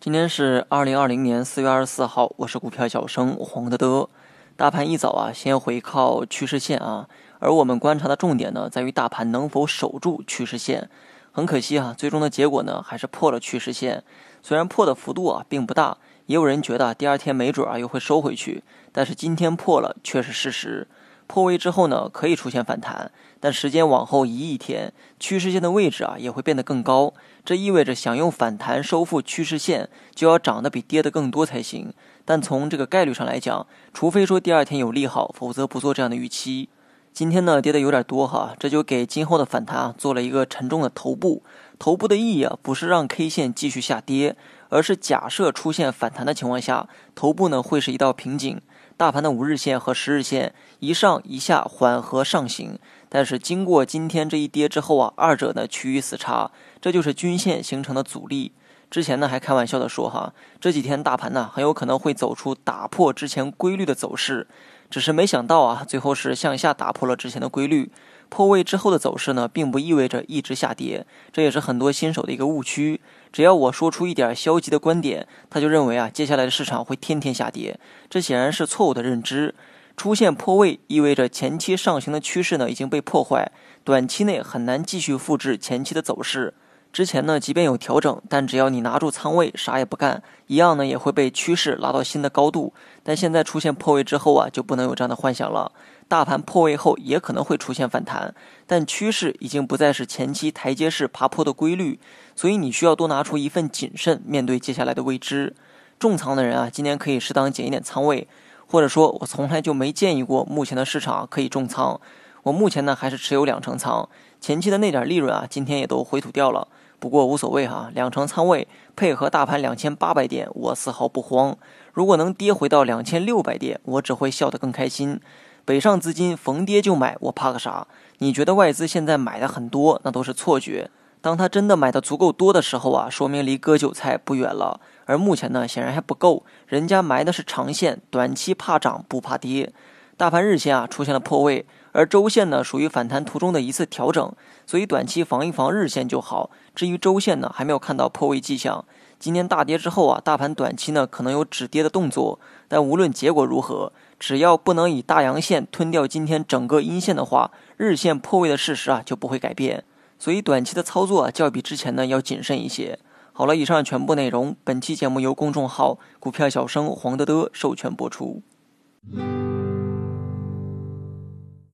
今天是二零二零年四月二十四号，我是股票小生黄德德。大盘一早啊，先回靠趋势线啊，而我们观察的重点呢，在于大盘能否守住趋势线。很可惜啊，最终的结果呢，还是破了趋势线。虽然破的幅度啊并不大，也有人觉得第二天没准啊又会收回去，但是今天破了却是事实。破位之后呢，可以出现反弹，但时间往后移一天，趋势线的位置啊也会变得更高。这意味着想用反弹收复趋势线，就要涨得比跌得更多才行。但从这个概率上来讲，除非说第二天有利好，否则不做这样的预期。今天呢跌的有点多哈，这就给今后的反弹啊做了一个沉重的头部。头部的意义啊不是让 K 线继续下跌，而是假设出现反弹的情况下，头部呢会是一道瓶颈。大盘的五日线和十日线一上一下缓和上行，但是经过今天这一跌之后啊，二者呢趋于死叉，这就是均线形成的阻力。之前呢还开玩笑的说哈，这几天大盘呢很有可能会走出打破之前规律的走势。只是没想到啊，最后是向下打破了之前的规律。破位之后的走势呢，并不意味着一直下跌，这也是很多新手的一个误区。只要我说出一点消极的观点，他就认为啊，接下来的市场会天天下跌，这显然是错误的认知。出现破位意味着前期上行的趋势呢已经被破坏，短期内很难继续复制前期的走势。之前呢，即便有调整，但只要你拿住仓位，啥也不干，一样呢也会被趋势拉到新的高度。但现在出现破位之后啊，就不能有这样的幻想了。大盘破位后也可能会出现反弹，但趋势已经不再是前期台阶式爬坡的规律，所以你需要多拿出一份谨慎，面对接下来的未知。重仓的人啊，今天可以适当减一点仓位，或者说，我从来就没建议过目前的市场可以重仓。我目前呢还是持有两成仓，前期的那点利润啊，今天也都回吐掉了。不过无所谓哈，两成仓位配合大盘两千八百点，我丝毫不慌。如果能跌回到两千六百点，我只会笑得更开心。北上资金逢跌就买，我怕个啥？你觉得外资现在买的很多，那都是错觉。当他真的买的足够多的时候啊，说明离割韭菜不远了。而目前呢，显然还不够，人家埋的是长线，短期怕涨不怕跌。大盘日线啊出现了破位。而周线呢，属于反弹途中的一次调整，所以短期防一防日线就好。至于周线呢，还没有看到破位迹象。今天大跌之后啊，大盘短期呢可能有止跌的动作，但无论结果如何，只要不能以大阳线吞掉今天整个阴线的话，日线破位的事实啊就不会改变。所以短期的操作啊，就要比之前呢要谨慎一些。好了，以上全部内容，本期节目由公众号股票小生黄德德授权播出。